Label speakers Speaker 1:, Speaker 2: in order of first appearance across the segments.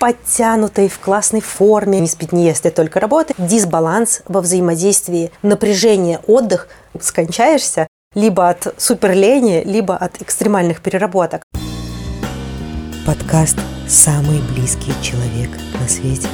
Speaker 1: подтянутой, в классной форме, не спит, не ест, и только работает. Дисбаланс во взаимодействии, напряжение, отдых, скончаешься либо от суперлени, либо от экстремальных переработок.
Speaker 2: Подкаст «Самый близкий человек на свете».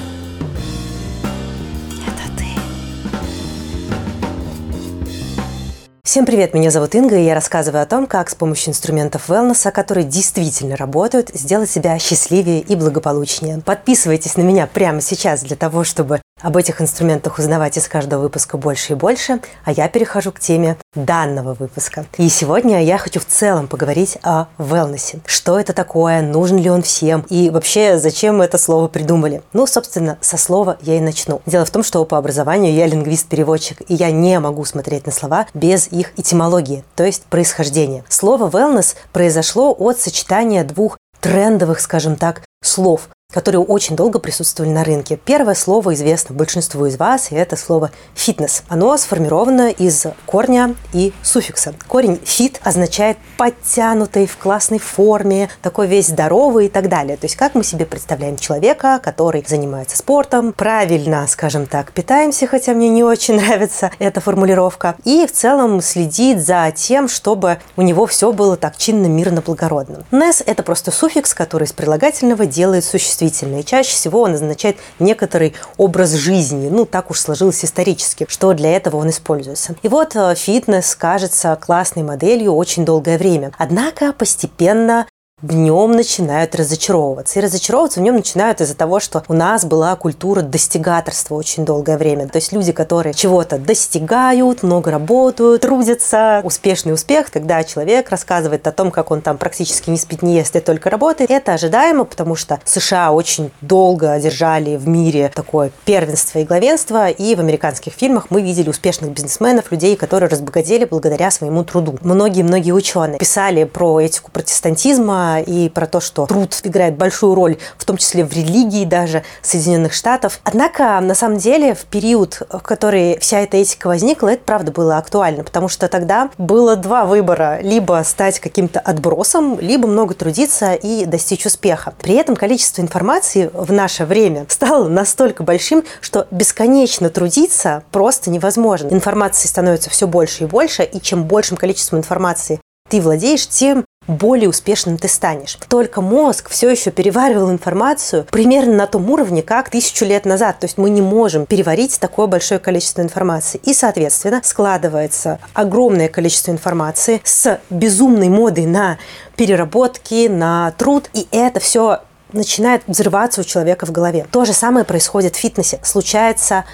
Speaker 1: Всем привет, меня зовут Инга, и я рассказываю о том, как с помощью инструментов wellness, которые действительно работают, сделать себя счастливее и благополучнее. Подписывайтесь на меня прямо сейчас для того, чтобы об этих инструментах узнавать из каждого выпуска больше и больше, а я перехожу к теме данного выпуска. И сегодня я хочу в целом поговорить о wellness. Что это такое, нужен ли он всем и вообще зачем это слово придумали. Ну, собственно, со слова я и начну. Дело в том, что по образованию я лингвист-переводчик, и я не могу смотреть на слова без их этимологии, то есть происхождения. Слово wellness произошло от сочетания двух трендовых, скажем так, слов которые очень долго присутствовали на рынке. Первое слово известно большинству из вас, и это слово «фитнес». Оно сформировано из корня и суффикса. Корень «fit» означает подтянутый, в классной форме, такой весь здоровый и так далее. То есть как мы себе представляем человека, который занимается спортом, правильно, скажем так, питаемся, хотя мне не очень нравится эта формулировка, и в целом следит за тем, чтобы у него все было так чинно, мирно, благородно. «Нес» – это просто суффикс, который из прилагательного делает существительное существительное. И чаще всего он означает некоторый образ жизни. Ну, так уж сложилось исторически, что для этого он используется. И вот э, фитнес кажется классной моделью очень долгое время. Однако постепенно в нем начинают разочаровываться. И разочаровываться в нем начинают из-за того, что у нас была культура достигаторства очень долгое время. То есть люди, которые чего-то достигают, много работают, трудятся. Успешный успех, когда человек рассказывает о том, как он там практически не спит, не ест и только работает. Это ожидаемо, потому что США очень долго одержали в мире такое первенство и главенство. И в американских фильмах мы видели успешных бизнесменов, людей, которые разбогатели благодаря своему труду. Многие-многие ученые писали про этику протестантизма, и про то, что труд играет большую роль, в том числе в религии даже Соединенных Штатов. Однако, на самом деле, в период, в который вся эта этика возникла, это правда было актуально, потому что тогда было два выбора. Либо стать каким-то отбросом, либо много трудиться и достичь успеха. При этом количество информации в наше время стало настолько большим, что бесконечно трудиться просто невозможно. Информации становится все больше и больше, и чем большим количеством информации ты владеешь, тем более успешным ты станешь. Только мозг все еще переваривал информацию примерно на том уровне, как тысячу лет назад. То есть мы не можем переварить такое большое количество информации. И, соответственно, складывается огромное количество информации с безумной модой на переработки, на труд. И это все начинает взрываться у человека в голове. То же самое происходит в фитнесе. Случается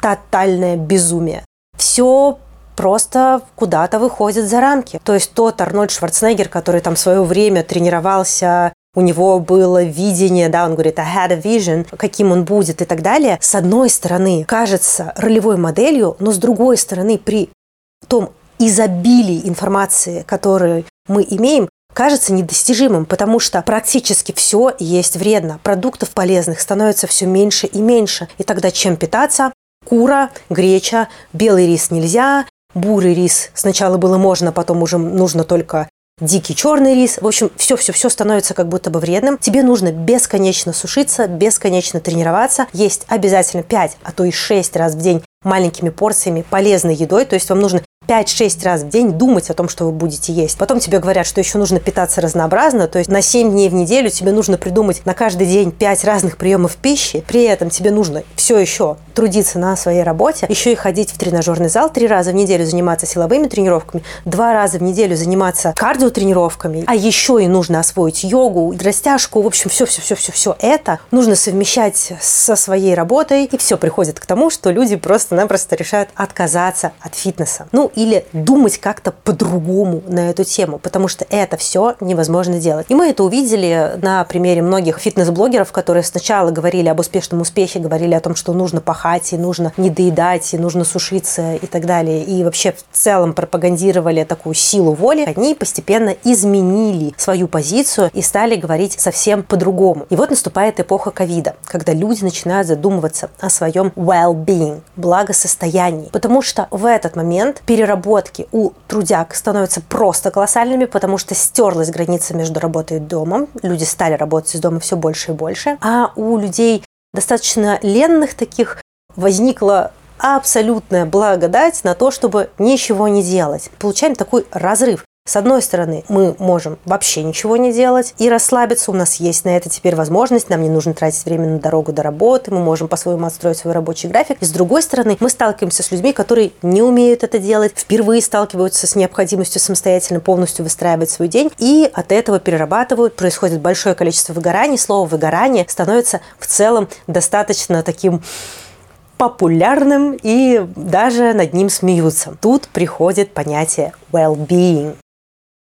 Speaker 1: тотальное безумие. Все просто куда-то выходит за рамки. То есть тот Арнольд Шварценеггер, который там в свое время тренировался у него было видение, да, он говорит, I had a vision, каким он будет и так далее. С одной стороны, кажется ролевой моделью, но с другой стороны, при том изобилии информации, которую мы имеем, кажется недостижимым, потому что практически все есть вредно. Продуктов полезных становится все меньше и меньше. И тогда чем питаться? Кура, греча, белый рис нельзя, бурый рис сначала было можно, потом уже нужно только дикий черный рис. В общем, все-все-все становится как будто бы вредным. Тебе нужно бесконечно сушиться, бесконечно тренироваться, есть обязательно 5, а то и 6 раз в день маленькими порциями полезной едой. То есть вам нужно 5-6 раз в день думать о том, что вы будете есть. Потом тебе говорят, что еще нужно питаться разнообразно, то есть на 7 дней в неделю тебе нужно придумать на каждый день 5 разных приемов пищи, при этом тебе нужно все еще трудиться на своей работе, еще и ходить в тренажерный зал, 3 раза в неделю заниматься силовыми тренировками, 2 раза в неделю заниматься кардиотренировками, а еще и нужно освоить йогу, растяжку, в общем, все-все-все-все-все это нужно совмещать со своей работой, и все приходит к тому, что люди просто-напросто решают отказаться от фитнеса. Ну, или думать как-то по-другому на эту тему, потому что это все невозможно делать. И мы это увидели на примере многих фитнес-блогеров, которые сначала говорили об успешном успехе, говорили о том, что нужно пахать, и нужно не доедать, и нужно сушиться и так далее. И вообще в целом пропагандировали такую силу воли. Они постепенно изменили свою позицию и стали говорить совсем по-другому. И вот наступает эпоха ковида, когда люди начинают задумываться о своем well-being, благосостоянии. Потому что в этот момент перед переработки у трудяг становятся просто колоссальными, потому что стерлась граница между работой и домом. Люди стали работать из дома все больше и больше. А у людей достаточно ленных таких возникла абсолютная благодать на то, чтобы ничего не делать. Получаем такой разрыв. С одной стороны, мы можем вообще ничего не делать и расслабиться. У нас есть на это теперь возможность. Нам не нужно тратить время на дорогу до работы. Мы можем по-своему отстроить свой рабочий график. И с другой стороны, мы сталкиваемся с людьми, которые не умеют это делать, впервые сталкиваются с необходимостью самостоятельно полностью выстраивать свой день и от этого перерабатывают. Происходит большое количество выгораний. Слово «выгорание» становится в целом достаточно таким популярным и даже над ним смеются. Тут приходит понятие well-being.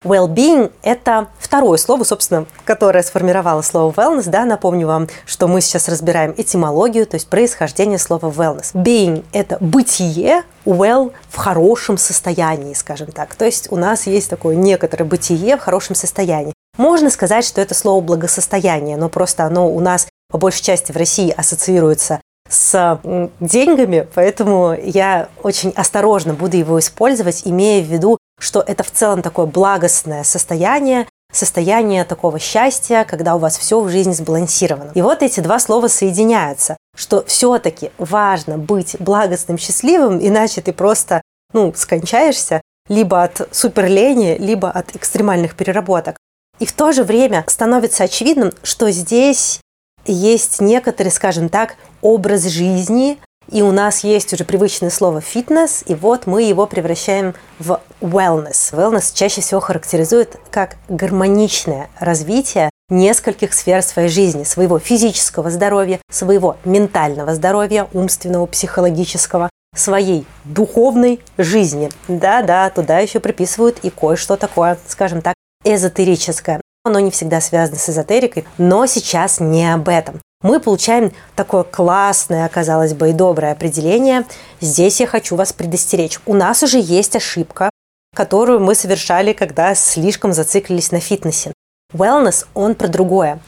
Speaker 1: Well-being – это второе слово, собственно, которое сформировало слово wellness. Да, напомню вам, что мы сейчас разбираем этимологию, то есть происхождение слова wellness. Being – это бытие, well – в хорошем состоянии, скажем так. То есть у нас есть такое некоторое бытие в хорошем состоянии. Можно сказать, что это слово благосостояние, но просто оно у нас по большей части в России ассоциируется с деньгами, поэтому я очень осторожно буду его использовать, имея в виду, что это в целом такое благостное состояние, состояние такого счастья, когда у вас все в жизни сбалансировано. И вот эти два слова соединяются, что все-таки важно быть благостным, счастливым, иначе ты просто, ну, скончаешься либо от суперлени, либо от экстремальных переработок. И в то же время становится очевидным, что здесь есть некоторый, скажем так, образ жизни, и у нас есть уже привычное слово фитнес, и вот мы его превращаем в wellness. Wellness чаще всего характеризует как гармоничное развитие нескольких сфер своей жизни, своего физического здоровья, своего ментального здоровья, умственного, психологического, своей духовной жизни. Да-да, туда еще приписывают и кое-что такое, скажем так, эзотерическое. Оно не всегда связано с эзотерикой, но сейчас не об этом мы получаем такое классное, казалось бы, и доброе определение. Здесь я хочу вас предостеречь. У нас уже есть ошибка, которую мы совершали, когда слишком зациклились на фитнесе. Wellness, он про другое.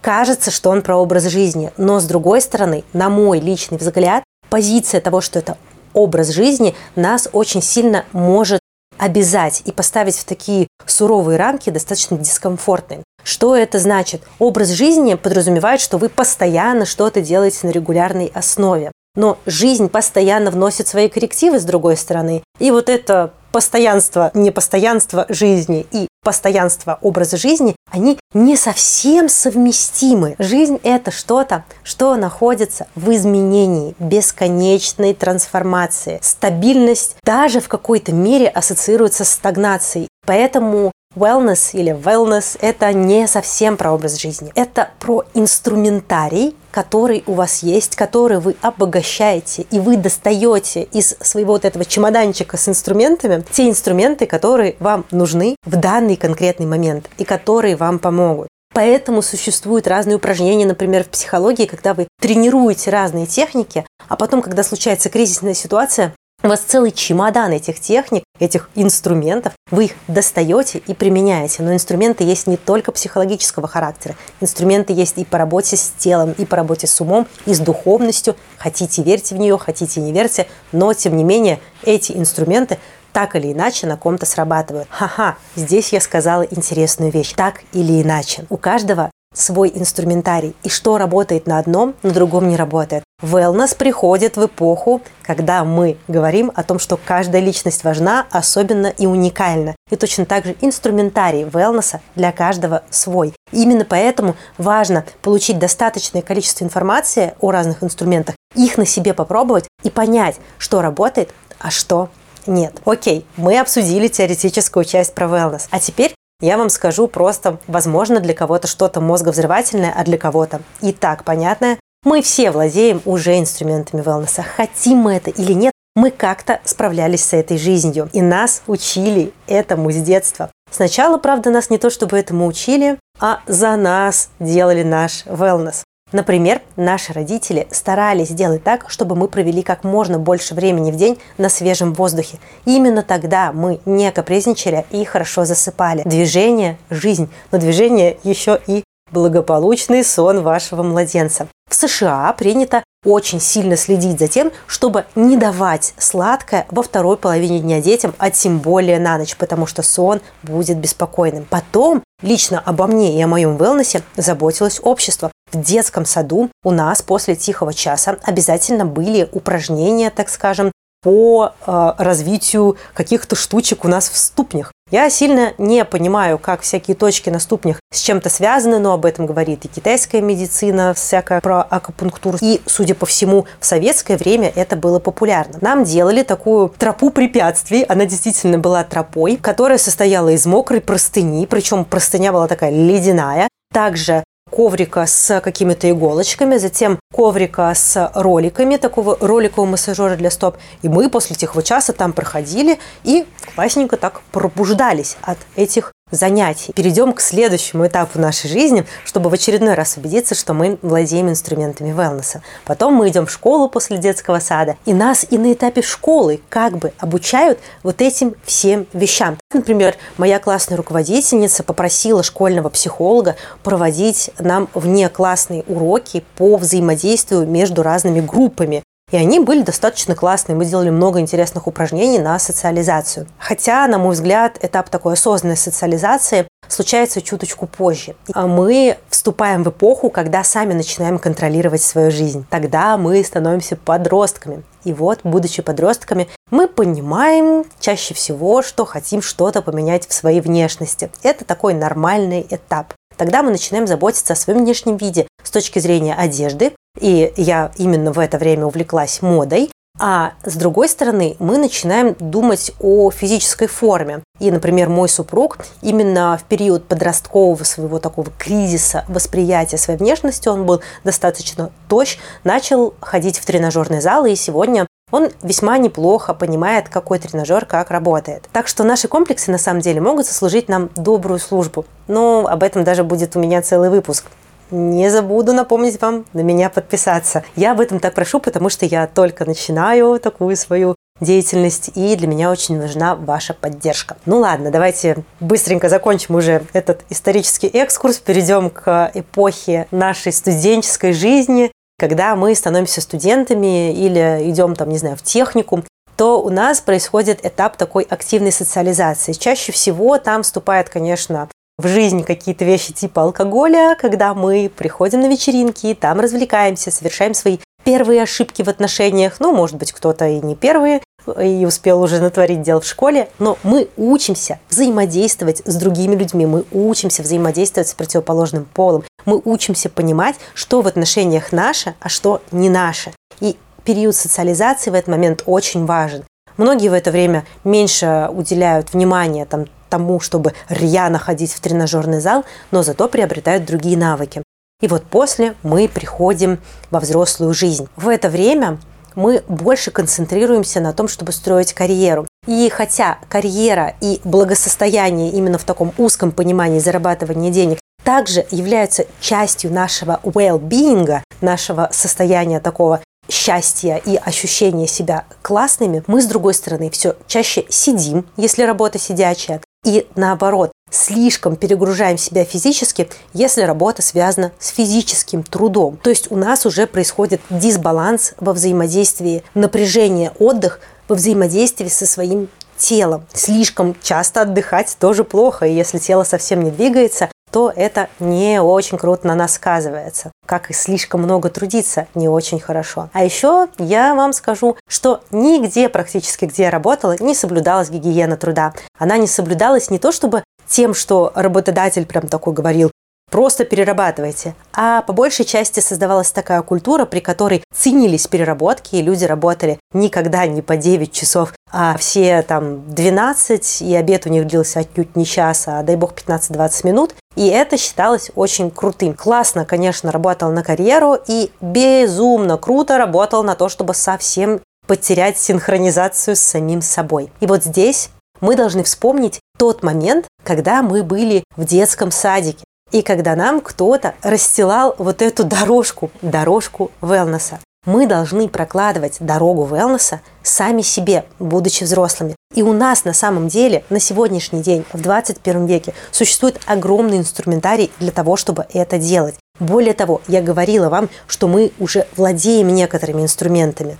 Speaker 1: Кажется, что он про образ жизни, но с другой стороны, на мой личный взгляд, позиция того, что это образ жизни, нас очень сильно может обязать и поставить в такие суровые рамки достаточно дискомфортные. Что это значит? Образ жизни подразумевает, что вы постоянно что-то делаете на регулярной основе. Но жизнь постоянно вносит свои коррективы с другой стороны. И вот это постоянство, непостоянство жизни и постоянство образа жизни, они не совсем совместимы. Жизнь – это что-то, что находится в изменении, бесконечной трансформации. Стабильность даже в какой-то мере ассоциируется с стагнацией. Поэтому Wellness или wellness – это не совсем про образ жизни. Это про инструментарий, который у вас есть, который вы обогащаете, и вы достаете из своего вот этого чемоданчика с инструментами те инструменты, которые вам нужны в данный конкретный момент и которые вам помогут. Поэтому существуют разные упражнения, например, в психологии, когда вы тренируете разные техники, а потом, когда случается кризисная ситуация, у вас целый чемодан этих техник, этих инструментов. Вы их достаете и применяете. Но инструменты есть не только психологического характера. Инструменты есть и по работе с телом, и по работе с умом, и с духовностью. Хотите верьте в нее, хотите не верьте. Но, тем не менее, эти инструменты так или иначе на ком-то срабатывают. Ха-ха, здесь я сказала интересную вещь. Так или иначе. У каждого свой инструментарий. И что работает на одном, на другом не работает. Wellness приходит в эпоху, когда мы говорим о том, что каждая личность важна, особенно и уникальна. И точно так же инструментарий wellness для каждого свой. именно поэтому важно получить достаточное количество информации о разных инструментах, их на себе попробовать и понять, что работает, а что нет. Окей, мы обсудили теоретическую часть про wellness. А теперь я вам скажу просто, возможно, для кого-то что-то мозговзрывательное, а для кого-то и так понятное. Мы все владеем уже инструментами wellness. Хотим мы это или нет, мы как-то справлялись с этой жизнью. И нас учили этому с детства. Сначала, правда, нас не то чтобы этому учили, а за нас делали наш wellness. Например, наши родители старались сделать так, чтобы мы провели как можно больше времени в день на свежем воздухе. И именно тогда мы не капризничали и хорошо засыпали. Движение – жизнь, но движение еще и благополучный сон вашего младенца. В США принято очень сильно следить за тем, чтобы не давать сладкое во второй половине дня детям, а тем более на ночь, потому что сон будет беспокойным. Потом лично обо мне и о моем wellness заботилось общество. В детском саду у нас после тихого часа обязательно были упражнения, так скажем, по э, развитию каких-то штучек у нас в ступнях. Я сильно не понимаю, как всякие точки на ступнях с чем-то связаны, но об этом говорит и китайская медицина, всякая про акупунктуру. И, судя по всему, в советское время это было популярно. Нам делали такую тропу препятствий, она действительно была тропой, которая состояла из мокрой простыни, причем простыня была такая ледяная. Также коврика с какими-то иголочками, затем коврика с роликами, такого роликового массажера для стоп. И мы после тихого часа там проходили и классненько так пробуждались от этих занятий. Перейдем к следующему этапу нашей жизни, чтобы в очередной раз убедиться, что мы владеем инструментами wellness. Потом мы идем в школу после детского сада, и нас и на этапе школы как бы обучают вот этим всем вещам. Например, моя классная руководительница попросила школьного психолога проводить нам вне классные уроки по взаимодействию между разными группами. И они были достаточно классные. Мы делали много интересных упражнений на социализацию. Хотя, на мой взгляд, этап такой осознанной социализации случается чуточку позже. А мы вступаем в эпоху, когда сами начинаем контролировать свою жизнь. Тогда мы становимся подростками. И вот, будучи подростками, мы понимаем чаще всего, что хотим что-то поменять в своей внешности. Это такой нормальный этап. Тогда мы начинаем заботиться о своем внешнем виде с точки зрения одежды, и я именно в это время увлеклась модой. А с другой стороны, мы начинаем думать о физической форме. И, например, мой супруг именно в период подросткового своего такого кризиса восприятия своей внешности, он был достаточно тощ, начал ходить в тренажерный зал, и сегодня он весьма неплохо понимает, какой тренажер как работает. Так что наши комплексы на самом деле могут сослужить нам добрую службу. Но об этом даже будет у меня целый выпуск не забуду напомнить вам на меня подписаться. Я об этом так прошу, потому что я только начинаю такую свою деятельность, и для меня очень важна ваша поддержка. Ну ладно, давайте быстренько закончим уже этот исторический экскурс, перейдем к эпохе нашей студенческой жизни, когда мы становимся студентами или идем там, не знаю, в техникум, то у нас происходит этап такой активной социализации. Чаще всего там вступает, конечно, в жизнь какие-то вещи типа алкоголя, когда мы приходим на вечеринки, там развлекаемся, совершаем свои первые ошибки в отношениях. Ну, может быть, кто-то и не первые, и успел уже натворить дел в школе, но мы учимся взаимодействовать с другими людьми, мы учимся взаимодействовать с противоположным полом, мы учимся понимать, что в отношениях наше, а что не наше. И период социализации в этот момент очень важен. Многие в это время меньше уделяют внимания там, тому, чтобы рьяно ходить в тренажерный зал, но зато приобретают другие навыки. И вот после мы приходим во взрослую жизнь. В это время мы больше концентрируемся на том, чтобы строить карьеру. И хотя карьера и благосостояние именно в таком узком понимании зарабатывания денег также являются частью нашего well-being, нашего состояния такого счастья и ощущения себя классными, мы, с другой стороны, все чаще сидим, если работа сидячая, и наоборот, слишком перегружаем себя физически, если работа связана с физическим трудом. То есть у нас уже происходит дисбаланс во взаимодействии, напряжение, отдых во взаимодействии со своим телом. Слишком часто отдыхать тоже плохо, и если тело совсем не двигается, то это не очень круто на нас сказывается. Как и слишком много трудиться, не очень хорошо. А еще я вам скажу, что нигде практически, где я работала, не соблюдалась гигиена труда. Она не соблюдалась не то чтобы тем, что работодатель прям такой говорил, просто перерабатывайте. А по большей части создавалась такая культура, при которой ценились переработки, и люди работали никогда не по 9 часов, а все там 12, и обед у них длился отнюдь не час, а дай бог 15-20 минут. И это считалось очень крутым. Классно, конечно, работал на карьеру и безумно круто работал на то, чтобы совсем потерять синхронизацию с самим собой. И вот здесь мы должны вспомнить тот момент, когда мы были в детском садике. И когда нам кто-то расстилал вот эту дорожку, дорожку велнеса. Мы должны прокладывать дорогу велнеса сами себе, будучи взрослыми. И у нас на самом деле на сегодняшний день, в 21 веке, существует огромный инструментарий для того, чтобы это делать. Более того, я говорила вам, что мы уже владеем некоторыми инструментами.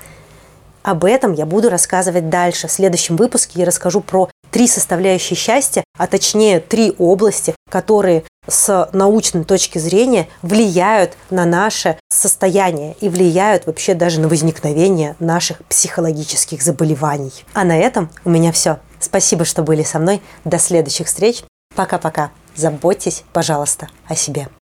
Speaker 1: Об этом я буду рассказывать дальше. В следующем выпуске я расскажу про три составляющие счастья, а точнее три области, которые с научной точки зрения влияют на наше состояние и влияют вообще даже на возникновение наших психологических заболеваний. А на этом у меня все. Спасибо, что были со мной. До следующих встреч. Пока-пока. Заботьтесь, пожалуйста, о себе.